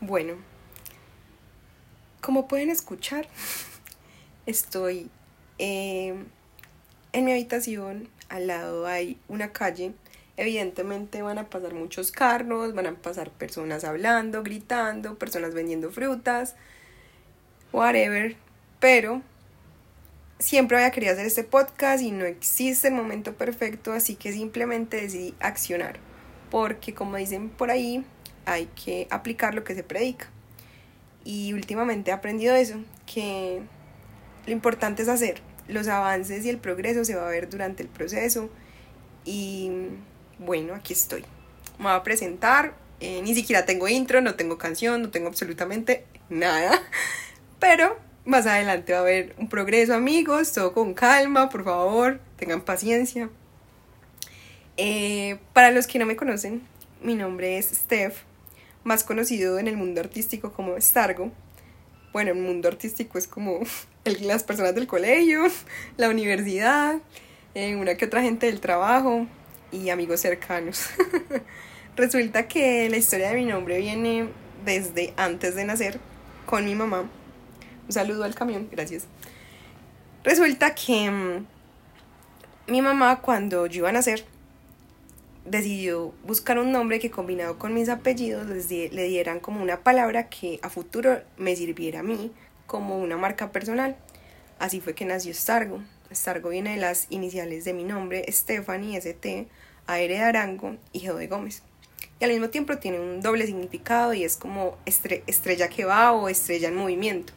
Bueno, como pueden escuchar, estoy eh, en mi habitación, al lado hay una calle, evidentemente van a pasar muchos carros, van a pasar personas hablando, gritando, personas vendiendo frutas, whatever, pero siempre había querido hacer este podcast y no existe el momento perfecto, así que simplemente decidí accionar, porque como dicen por ahí, hay que aplicar lo que se predica. Y últimamente he aprendido eso, que lo importante es hacer. Los avances y el progreso se va a ver durante el proceso. Y bueno, aquí estoy. Me voy a presentar. Eh, ni siquiera tengo intro, no tengo canción, no tengo absolutamente nada. Pero más adelante va a haber un progreso, amigos. Todo con calma, por favor. Tengan paciencia. Eh, para los que no me conocen, mi nombre es Steph más conocido en el mundo artístico como Stargo. Bueno, el mundo artístico es como las personas del colegio, la universidad, eh, una que otra gente del trabajo y amigos cercanos. Resulta que la historia de mi nombre viene desde antes de nacer con mi mamá. Un saludo al camión, gracias. Resulta que mm, mi mamá cuando yo iba a nacer decidió buscar un nombre que combinado con mis apellidos les le dieran como una palabra que a futuro me sirviera a mí como una marca personal. Así fue que nació Stargo. Stargo viene de las iniciales de mi nombre, Stephanie, ST, AR de Arango y Geo de Gómez. Y al mismo tiempo tiene un doble significado y es como estrella que va o estrella en movimiento.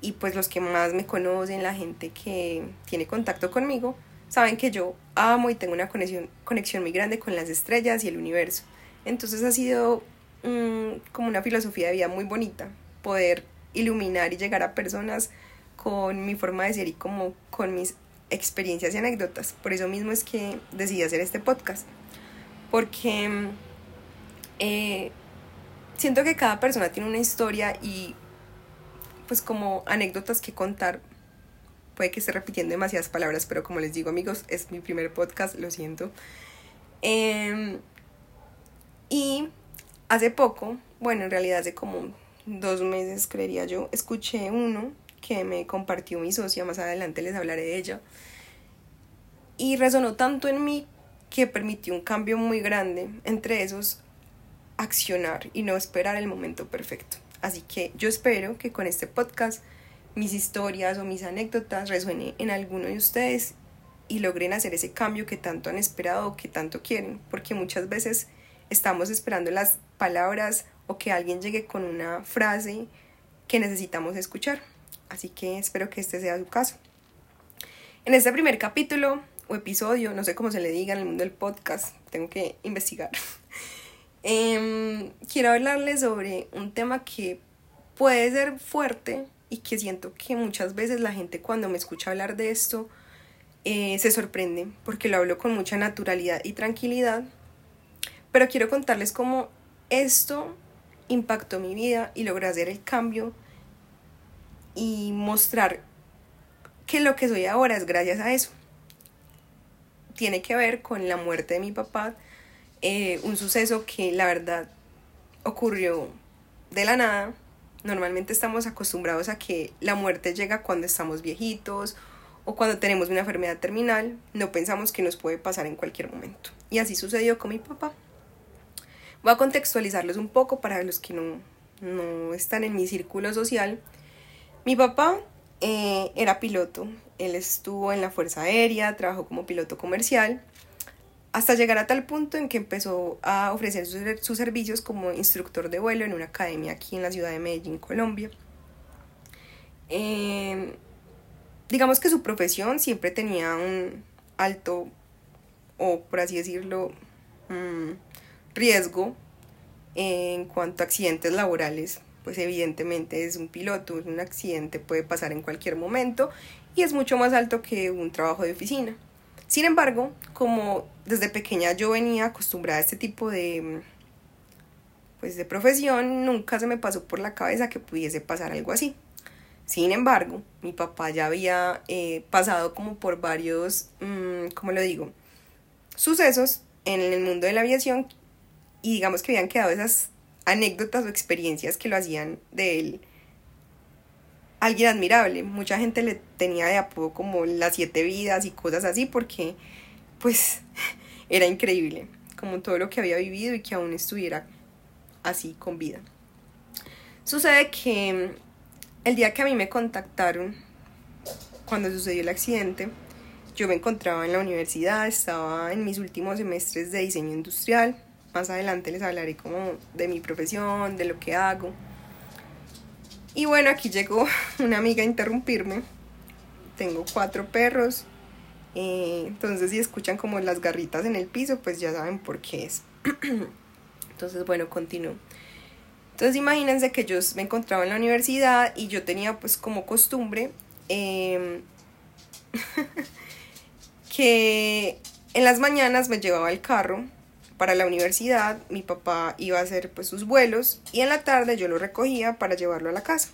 Y pues los que más me conocen, la gente que tiene contacto conmigo, saben que yo amo y tengo una conexión, conexión muy grande con las estrellas y el universo. Entonces ha sido mm, como una filosofía de vida muy bonita, poder iluminar y llegar a personas con mi forma de ser y como con mis experiencias y anécdotas. Por eso mismo es que decidí hacer este podcast. Porque eh, siento que cada persona tiene una historia y pues como anécdotas que contar Puede que esté repitiendo demasiadas palabras, pero como les digo amigos, es mi primer podcast, lo siento. Em, y hace poco, bueno, en realidad hace como dos meses, creería yo, escuché uno que me compartió mi socia, más adelante les hablaré de ella. Y resonó tanto en mí que permitió un cambio muy grande, entre esos accionar y no esperar el momento perfecto. Así que yo espero que con este podcast mis historias o mis anécdotas resuenen en alguno de ustedes y logren hacer ese cambio que tanto han esperado o que tanto quieren, porque muchas veces estamos esperando las palabras o que alguien llegue con una frase que necesitamos escuchar. Así que espero que este sea su caso. En este primer capítulo o episodio, no sé cómo se le diga en el mundo del podcast, tengo que investigar. Em, quiero hablarles sobre un tema que puede ser fuerte y que siento que muchas veces la gente cuando me escucha hablar de esto eh, se sorprende porque lo hablo con mucha naturalidad y tranquilidad. Pero quiero contarles cómo esto impactó mi vida y logré hacer el cambio y mostrar que lo que soy ahora es gracias a eso. Tiene que ver con la muerte de mi papá, eh, un suceso que la verdad ocurrió de la nada, Normalmente estamos acostumbrados a que la muerte llega cuando estamos viejitos o cuando tenemos una enfermedad terminal. No pensamos que nos puede pasar en cualquier momento. Y así sucedió con mi papá. Voy a contextualizarlos un poco para los que no, no están en mi círculo social. Mi papá eh, era piloto. Él estuvo en la Fuerza Aérea, trabajó como piloto comercial hasta llegar a tal punto en que empezó a ofrecer sus, servicios como instructor de vuelo en una academia aquí en la ciudad de Medellín, Colombia. Em, digamos que su profesión siempre tenía un alto, o por así decirlo, mm, riesgo en cuanto a accidentes laborales. Pues evidentemente es un piloto, un accidente puede pasar en cualquier momento y es mucho más alto que un trabajo de oficina. Sin embargo, como desde pequeña yo venía acostumbrada a este tipo de pues de profesión, nunca se me pasó por la cabeza que pudiese pasar algo así. Sin embargo, mi papá ya había eh, pasado como por varios, mm, ¿cómo lo digo? Sucesos en el mundo de la aviación y digamos que habían quedado esas anécdotas o experiencias que lo hacían de él alguien admirable. Mucha gente le tenía de apodo como las siete vidas y cosas así porque pues era increíble como todo lo que había vivido y que aún estuviera así con vida. Sucede que el día que a mí me contactaron, cuando sucedió el accidente, yo me encontraba en la universidad, estaba en mis últimos semestres de diseño industrial. Más adelante les hablaré como de mi profesión, de lo que hago. Y bueno, aquí llegó una amiga a interrumpirme. Tengo cuatro perros. Eh, entonces si escuchan como las garritas en el piso, pues ya saben por qué es. entonces bueno, continúo. Entonces imagínense que yo me encontraba en la universidad y yo tenía pues como costumbre eh, que en las mañanas me llevaba el carro para la universidad, mi papá iba a hacer pues sus vuelos y en la tarde yo lo recogía para llevarlo a la casa.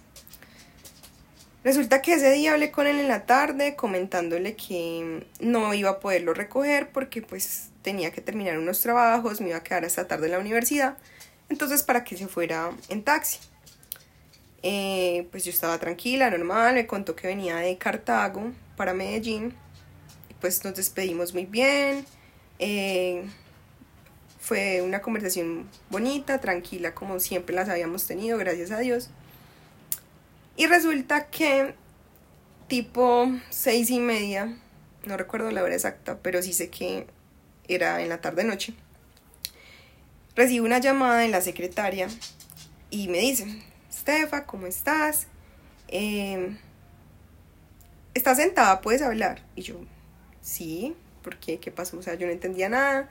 Resulta que ese día hablé con él en la tarde comentándole que no iba a poderlo recoger porque pues tenía que terminar unos trabajos, me iba a quedar hasta tarde en la universidad, entonces para que se fuera en taxi. Eh, pues yo estaba tranquila, normal, me contó que venía de Cartago para Medellín pues nos despedimos muy bien. Eh, fue una conversación bonita, tranquila, como siempre las habíamos tenido, gracias a Dios. Y resulta que tipo seis y media, no recuerdo la hora exacta, pero sí sé que era en la tarde-noche, recibo una llamada de la secretaria y me dice, Stefa, ¿cómo estás? Eh, ¿Estás sentada? ¿Puedes hablar? Y yo, sí, porque qué pasó, o sea, yo no entendía nada.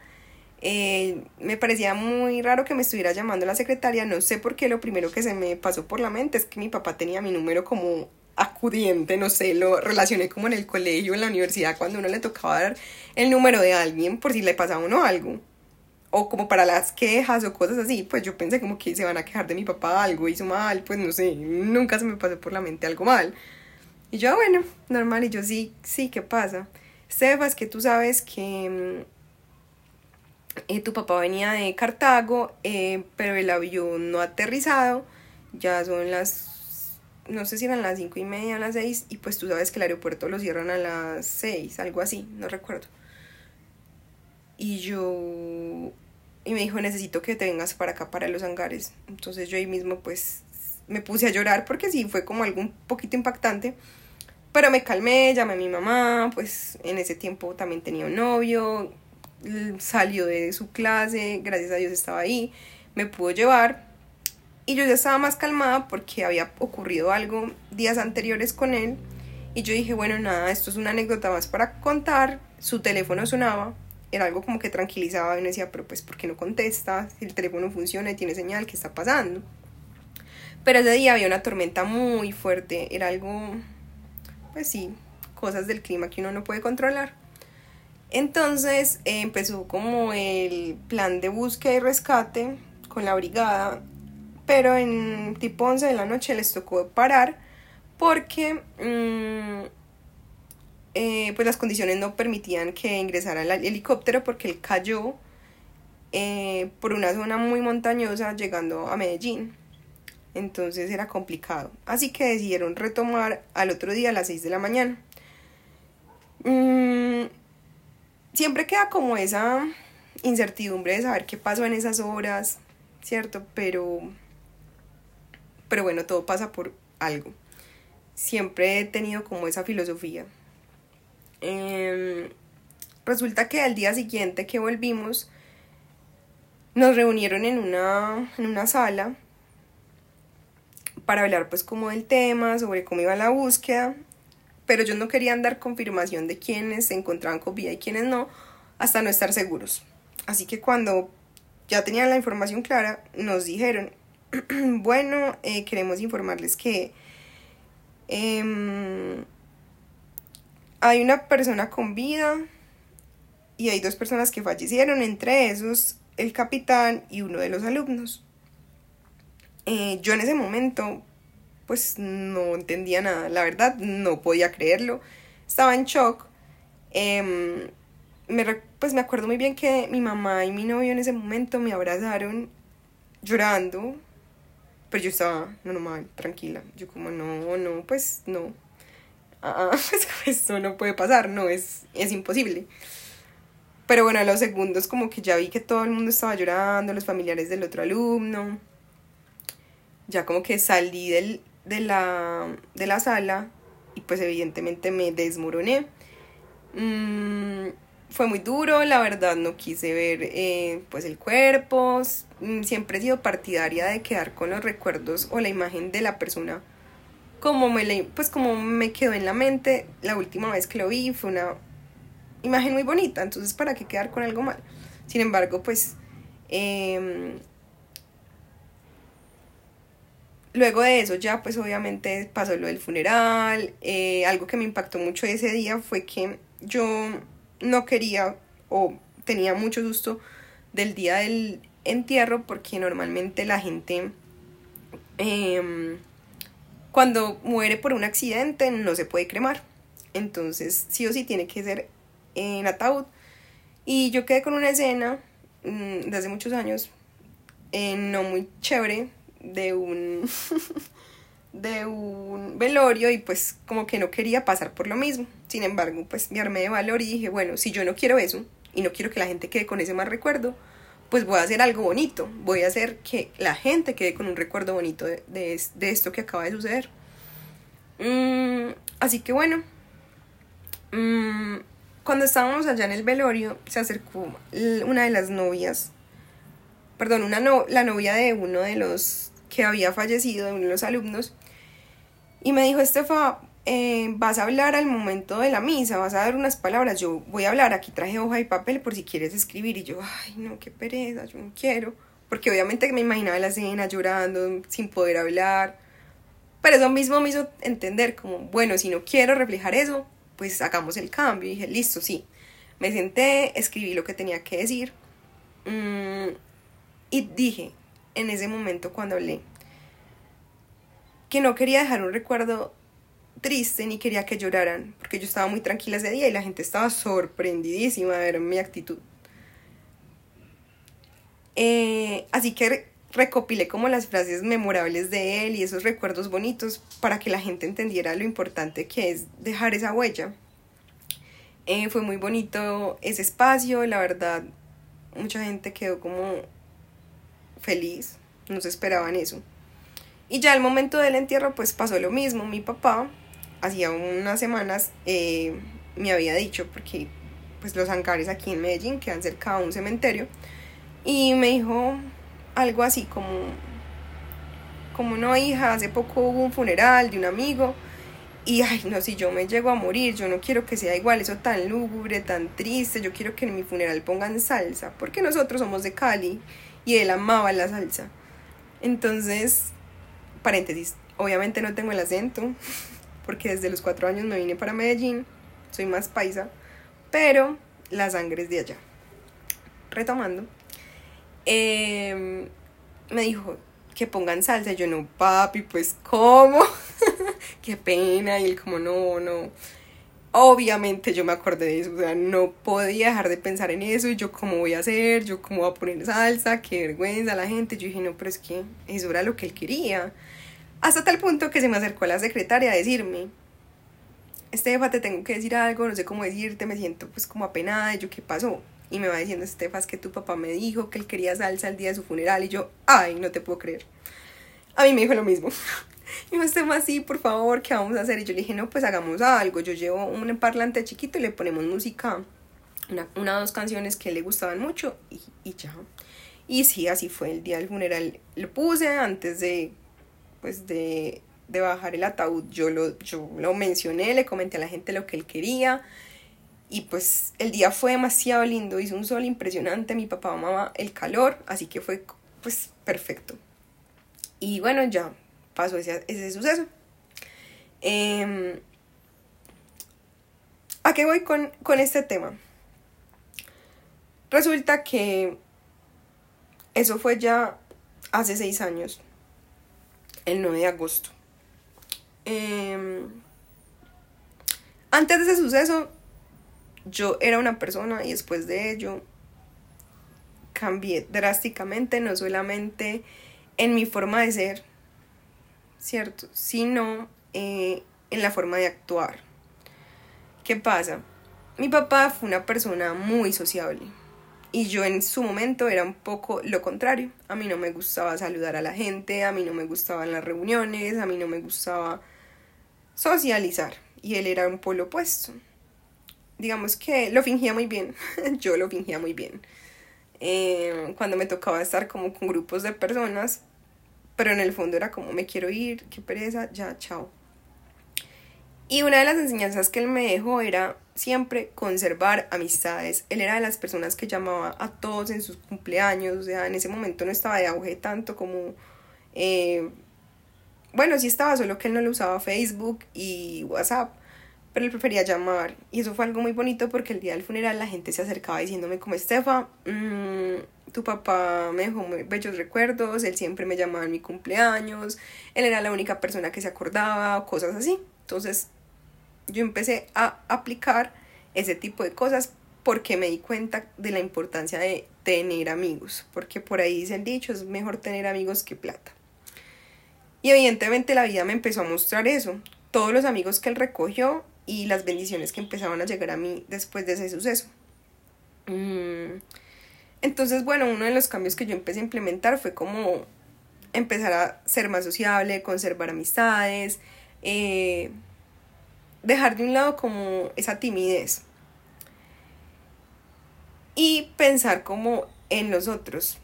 Eh, me parecía muy raro que me estuviera llamando la secretaria, no sé por qué lo primero que se me pasó por la mente es que mi papá tenía mi número como acudiente, no sé, lo relacioné como en el colegio, en la universidad, cuando uno le tocaba dar el número de alguien por si le pasaba a uno algo. O como para las quejas o cosas así, pues yo pensé como que se van a quejar de mi papá, algo hizo mal, pues no sé, nunca se me pasó por la mente algo mal. Y yo, bueno, normal, y yo sí, sí, ¿qué pasa? Sebas, que tú sabes que mm, eh, tu papá venía de Cartago, eh, pero el avión no ha aterrizado, ya son las, no sé si eran las cinco y media, las seis, y pues tú sabes que el aeropuerto lo cierran a las seis, algo así, no recuerdo. Y yo, y me dijo, necesito que te vengas para acá, para los hangares. Entonces yo ahí mismo pues me puse a llorar porque sí, fue como algo un poquito impactante. Pero me calmé, llamé a mi mamá, pues en ese tiempo también tenía un novio, salió de su clase, gracias a Dios estaba ahí, me pudo llevar y yo ya estaba más calmada porque había ocurrido algo días anteriores con él y yo dije, bueno, nada, esto es una anécdota más para contar, su teléfono sonaba, era algo como que tranquilizaba y me decía, pero pues ¿por qué no contesta? Si el teléfono funciona y tiene señal, ¿qué está pasando? Pero ese día había una tormenta muy fuerte, era algo pues sí, cosas del clima que uno no puede controlar. Entonces eh, empezó como el plan de búsqueda y rescate con la brigada, pero en tipo 11 de la noche les tocó parar porque mm, eh, pues las condiciones no permitían que ingresara el helicóptero porque él cayó eh, por una zona muy montañosa llegando a Medellín entonces era complicado. Así que decidieron retomar al otro día a las 6 de la mañana. Mm, siempre queda como esa incertidumbre de saber qué pasó en esas horas, ¿cierto? Pero, pero bueno, todo pasa por algo. Siempre he tenido como esa filosofía. Em, resulta que al día siguiente que volvimos, nos reunieron en una, en una sala para hablar pues como del tema, sobre cómo iba la búsqueda, pero ellos no querían dar confirmación de quiénes se encontraban con vida y quiénes no, hasta no estar seguros. Así que cuando ya tenían la información clara, nos dijeron, bueno, eh, queremos informarles que em, hay una persona con vida y hay dos personas que fallecieron, entre esos el capitán y uno de los alumnos. Eh, yo en ese momento pues no entendía nada, la verdad no podía creerlo, estaba en shock. Em, me, pues me acuerdo muy bien que mi mamá y mi novio en ese momento me abrazaron llorando, pero yo estaba normal, tranquila. Yo como, no, no, pues no. Ah, pues eso no puede pasar, no, es, es imposible. Pero bueno, a los segundos como que ya vi que todo el mundo estaba llorando, los familiares del otro alumno. Ya como que salí del, de, la, de la sala y pues evidentemente me desmoroné. Mm, fue muy duro, la verdad no quise ver eh, pues el cuerpo, mm, siempre he sido partidaria de quedar con los recuerdos o la imagen de la persona como me pues como me quedó en la mente. La última vez que lo vi fue una imagen muy bonita entonces para qué quedar con algo mal sin embargo pues em, luego de eso ya pues obviamente pasó lo del funeral eh, algo que me impactó mucho ese día fue que yo no quería o tenía mucho susto del día del entierro porque normalmente la gente em, cuando muere por un accidente no se puede cremar. Entonces sí o sí tiene que ser en ataúd. Y yo quedé con una escena mm, de hace muchos años, eh, no muy chévere, de un, de un velorio y pues como que no quería pasar por lo mismo. Sin embargo, pues me armé de valor y dije, bueno, si yo no quiero eso y no quiero que la gente quede con ese mal recuerdo, pues voy a hacer algo bonito, voy a hacer que la gente quede con un recuerdo bonito de, de, esto que acaba de suceder. Mm, así que bueno, mm, cuando estábamos allá en el velorio, se acercó una de las novias, perdón, una no, la novia de uno de los que había fallecido, de uno de los alumnos, y me dijo, Estefa, eh, vas a hablar al momento de la misa, vas a dar unas palabras, yo voy a hablar, aquí traje hoja y papel por si quieres escribir y yo, ay no, qué pereza, yo no quiero, porque obviamente me imaginaba la escena llorando, sin poder hablar, pero eso mismo me hizo entender como, bueno, si no quiero reflejar eso, pues hagamos el cambio y dije, listo, sí, me senté, escribí lo que tenía que decir mm, y dije en ese momento cuando hablé que no quería dejar un recuerdo triste ni quería que lloraran, porque yo estaba muy tranquila ese día y la gente estaba sorprendidísima de ver mi actitud. Eh, así que recopilé como las frases memorables de él y esos recuerdos bonitos para que la gente entendiera lo importante que es dejar esa huella. Eh, fue muy bonito ese espacio, la verdad, mucha gente quedó como feliz, no se esperaban eso. Y ya al momento del entierro pues pasó lo mismo, mi papá hacía unas semanas eh, me había dicho, porque pues los hangares aquí en Medellín quedan cerca de un cementerio, y me dijo algo así como, como no hija, hace poco hubo un funeral de un amigo, y ay, no, si yo me llego a morir, yo no quiero que sea igual, eso tan lúgubre, tan triste, yo quiero que en mi funeral pongan salsa, porque nosotros somos de Cali y él amaba la salsa. Entonces, paréntesis, obviamente no tengo el acento, porque desde los cuatro años me vine para Medellín, soy más paisa, pero la sangre es de allá. Retomando, em, me dijo que pongan salsa, yo no, papi, pues ¿cómo? Qué pena, y él como no, no. Obviamente yo me acordé de eso, o sea, no podía dejar de pensar en eso yo cómo voy a hacer, yo cómo voy a poner salsa, qué vergüenza la gente. Yo dije, no, pero es que eso era lo que él quería. Hasta tal punto que se me acercó la secretaria a decirme, Estefa, te tengo que decir algo, no sé cómo decirte, me siento pues como apenada, y yo, ¿qué pasó? Y me va diciendo, Estefa, es que tu papá me dijo que él quería salsa el día de su funeral, y yo, ay, no te puedo creer. A mí me dijo lo mismo. Y me Estefa, sí, por favor, ¿qué vamos a hacer? Y yo le dije, no, pues hagamos algo. Yo llevo un parlante chiquito y le ponemos música, una o dos canciones que le gustaban mucho, y, y ya. Y sí, así fue el día del funeral. Lo puse antes de pues de, bajar el ataúd, yo lo, yo lo mencioné, le comenté a la gente lo que él quería. Y pues el día fue demasiado lindo, hizo un sol impresionante, mi papá amaba el calor, así que fue pues perfecto. Y bueno, ya pasó ese, ese suceso. Em, ¿A qué voy con, con este tema? Resulta que eso fue ya hace seis años el 9 de agosto. Em, antes de ese suceso, yo era una persona y después de ello cambié drásticamente, no solamente en mi forma de ser, ¿cierto? Sino eh, en la forma de actuar. ¿Qué pasa? Mi papá fue una persona muy sociable y yo en su momento era un poco lo contrario. A mí no me gustaba saludar a la gente, a mí no me gustaban las reuniones, a mí no me gustaba socializar y él era un polo opuesto. Digamos que lo fingía muy bien, yo lo fingía muy bien. Eh, cuando me tocaba estar como con grupos de personas, pero en el fondo era como me quiero ir, qué pereza, ya, chao. Y una de las enseñanzas que él me dejó era siempre conservar amistades. Él era de las personas que llamaba a todos en sus cumpleaños, o sea, en ese momento no estaba de auge tanto como... Eh, bueno, sí estaba, solo que él no lo usaba Facebook y WhatsApp, pero él prefería llamar. Y eso fue algo muy bonito porque el día del funeral la gente se acercaba diciéndome como Estefa, mmm, tu papá me dejó muy bellos recuerdos, él siempre me llamaba en mi cumpleaños, él era la única persona que se acordaba, cosas así. Entonces yo empecé a aplicar ese tipo de cosas porque me di cuenta de la importancia de tener amigos, porque por ahí dice el dicho, es mejor tener amigos que plata. Y evidentemente la vida me empezó a mostrar eso, todos los amigos que él recogió y las bendiciones que empezaban a llegar a mí después de ese suceso. Mm. Entonces, bueno, uno de los cambios que yo empecé a implementar fue como empezar a ser más sociable, conservar amistades, eh, dejar de un lado como esa timidez y pensar como en los otros.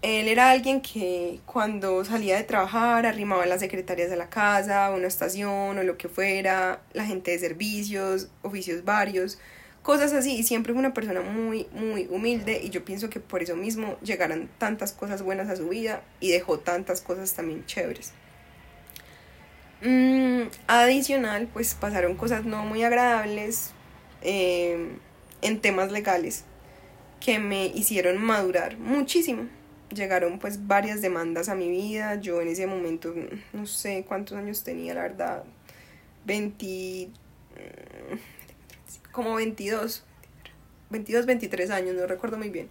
Él era alguien que cuando salía de trabajar arrimaba las secretarias de la casa, una estación o lo que fuera, la gente de servicios, oficios varios, cosas así. Y siempre fue una persona muy, muy humilde y yo pienso que por eso mismo llegaron tantas cosas buenas a su vida y dejó tantas cosas también chéveres. Mm, adicional, pues pasaron cosas no muy agradables eh, en temas legales que me hicieron madurar muchísimo. Llegaron pues varias demandas a mi vida. Yo en ese momento no sé cuántos años tenía, la verdad. 20 mm, como 22 22, 23 años, no recuerdo muy bien.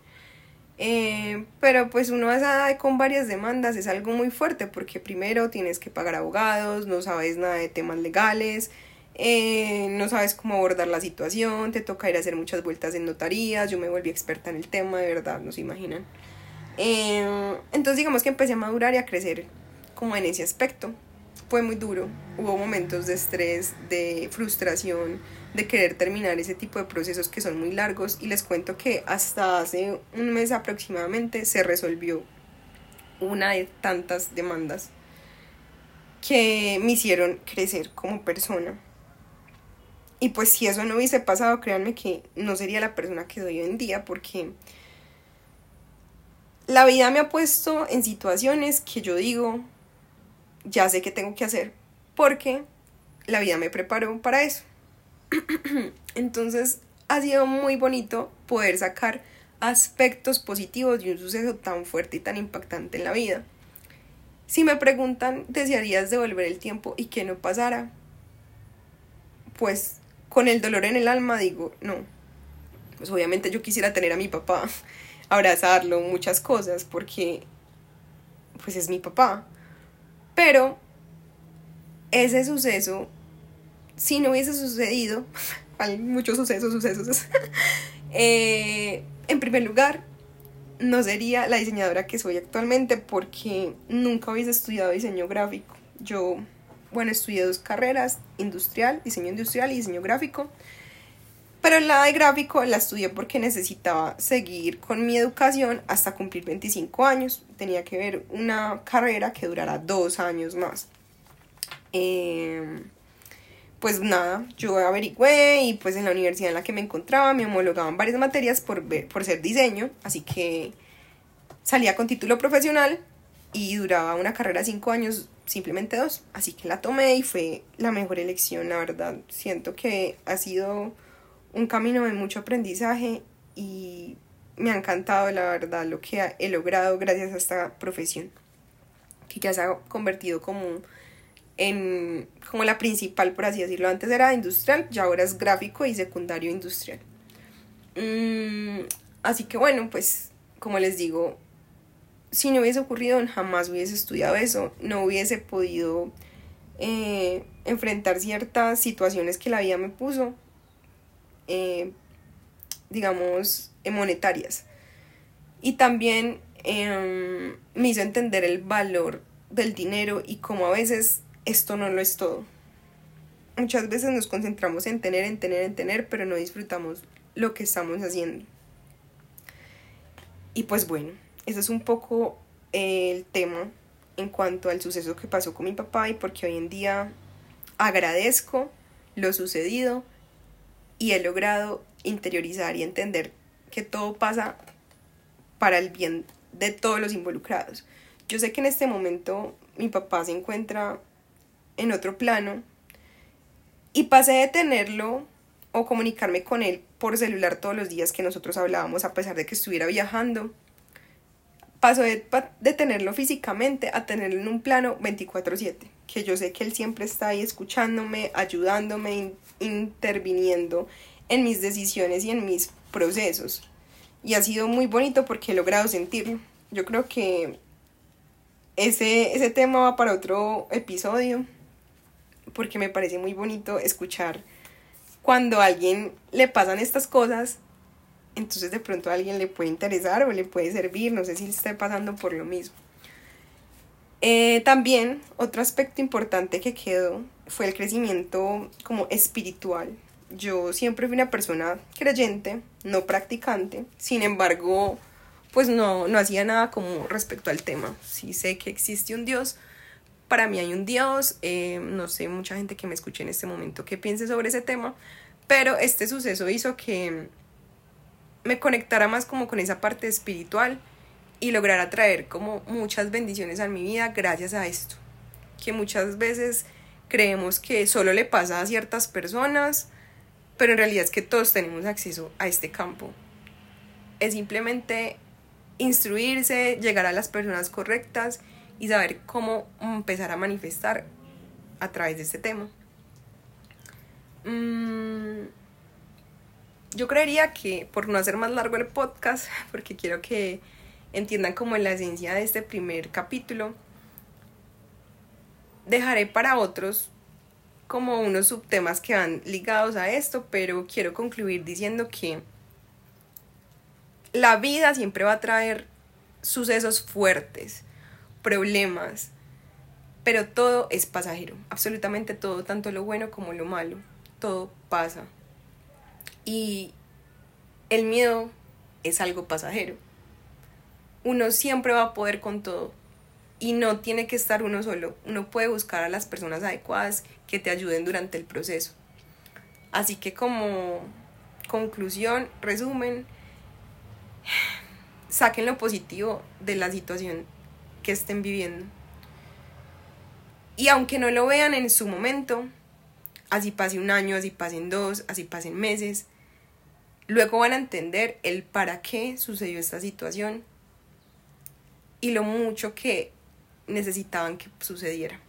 Eh, pero pues uno a con varias demandas es algo muy fuerte porque primero tienes que pagar abogados, no sabes nada de temas legales, eh, no sabes cómo abordar la situación, te toca ir a hacer muchas vueltas en notarías, yo me volví experta en el tema, de verdad, no se imaginan. Eh, entonces digamos que empecé a madurar y a crecer como en ese aspecto. Fue muy duro, hubo momentos de estrés, de frustración, de querer terminar ese tipo de procesos que son muy largos y les cuento que hasta hace un mes aproximadamente se resolvió una de tantas demandas que me hicieron crecer como persona. Y pues si eso no hubiese pasado, créanme que no sería la persona que soy hoy en día porque la vida me ha puesto en situaciones que yo digo, ya sé qué tengo que hacer, porque la vida me preparó para eso. Entonces ha sido muy bonito poder sacar aspectos positivos de un suceso tan fuerte y tan impactante en la vida. Si me preguntan, ¿desearías devolver el tiempo y que no pasara? Pues con el dolor en el alma digo, no. Pues obviamente yo quisiera tener a mi papá, abrazarlo, muchas cosas, porque pues es mi papá. Pero ese suceso si no hubiese sucedido, hay muchos sucesos, sucesos, eh, en primer lugar, no sería la diseñadora que soy actualmente porque nunca hubiese estudiado diseño gráfico. Yo, bueno, estudié dos carreras, industrial, diseño industrial y diseño gráfico. Pero la de gráfico la estudié porque necesitaba seguir con mi educación hasta cumplir 25 años. Tenía que ver una carrera que durara dos años más. Eh, pues nada, yo averigüé y pues en la universidad en la que me encontraba me homologaban varias materias por, por ser diseño, así que salía con título profesional y duraba una carrera cinco años, simplemente dos, así que la tomé y fue la mejor elección, la verdad. Siento que ha sido un camino de mucho aprendizaje y me ha encantado, la verdad, lo que he logrado gracias a esta profesión, que ya se ha convertido como en como la principal, por así decirlo. Antes era industrial y ahora es gráfico y secundario industrial. Mm, así que bueno, pues como les digo, si no hubiese ocurrido, jamás hubiese estudiado eso, no hubiese podido eh, enfrentar ciertas situaciones que la vida me puso, eh, digamos, monetarias. Y también em, me hizo entender el valor del dinero y cómo a veces esto no lo es todo. Muchas veces nos concentramos en tener, en tener, en tener, pero no disfrutamos lo que estamos haciendo. Y pues bueno, ese es un poco el tema en cuanto al suceso que pasó con mi papá y porque hoy en día agradezco lo sucedido y he logrado interiorizar y entender que todo pasa para el bien de todos los involucrados. Yo sé que en este momento mi papá se encuentra en otro plano y pasé de tenerlo o comunicarme con él por celular todos los días que nosotros hablábamos a pesar de que estuviera viajando. Paso de, tenerlo físicamente a tenerlo en un plano 24/7, que yo sé que él siempre está ahí escuchándome, ayudándome, interviniendo en mis decisiones y en mis procesos. Y ha sido muy bonito porque he logrado sentirlo. Yo creo que ese, ese tema va para otro episodio porque me parece muy bonito escuchar cuando a alguien le pasan estas cosas, entonces de pronto a alguien le puede interesar o le puede servir, no sé si esté pasando por lo mismo. Eh, también otro aspecto importante que quedó fue el crecimiento como espiritual. Yo siempre fui una persona creyente, no practicante, sin embargo, pues no, no hacía nada como respecto al tema. Sí sé que existe un Dios, para mí hay un Dios, eh, no sé mucha gente que me escuche en este momento que piense sobre ese tema, pero este suceso hizo que me conectara más como con esa parte espiritual y lograra traer como muchas bendiciones a mi vida gracias a esto, que muchas veces creemos que solo le pasa a ciertas personas, pero en realidad es que todos tenemos acceso a este campo. Es simplemente instruirse, llegar a las personas correctas y saber cómo empezar a manifestar a través de este tema. Mm, yo creería que, por no hacer más largo el podcast, porque quiero que entiendan como la esencia de este primer capítulo, dejaré para otros como unos subtemas que van ligados a esto, pero quiero concluir diciendo que la vida siempre va a traer sucesos fuertes, problemas, pero todo es pasajero, absolutamente todo, tanto lo bueno como lo malo, todo pasa. Y el miedo es algo pasajero. Uno siempre va a poder con todo y no tiene que estar uno solo. Uno puede buscar a las personas adecuadas que te ayuden durante el proceso. Así que como conclusión, resumen, saquen lo positivo de la situación que estén viviendo. Y aunque no lo vean en su momento, así pase un año, así pasen dos, así pasen meses, luego van a entender el para qué sucedió esta situación y lo mucho que necesitaban que sucediera.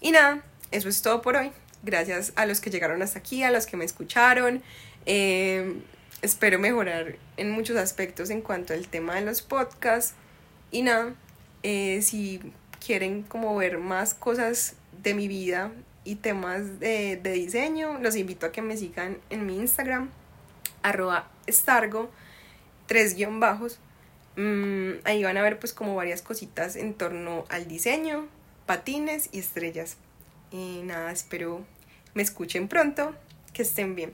Y nada, eso es todo por hoy. Gracias a los que llegaron hasta aquí, a los que me escucharon. Eh, espero mejorar en muchos aspectos en cuanto al tema de los podcasts. Y nada, eh, si quieren como ver más cosas de mi vida y temas de, diseño, los invito a que me sigan en mi Instagram, arroba estargo, tres guion bajos. Mm, ahí van a ver pues como varias cositas en torno al diseño, patines y estrellas. Y nada, espero me escuchen pronto, que estén bien.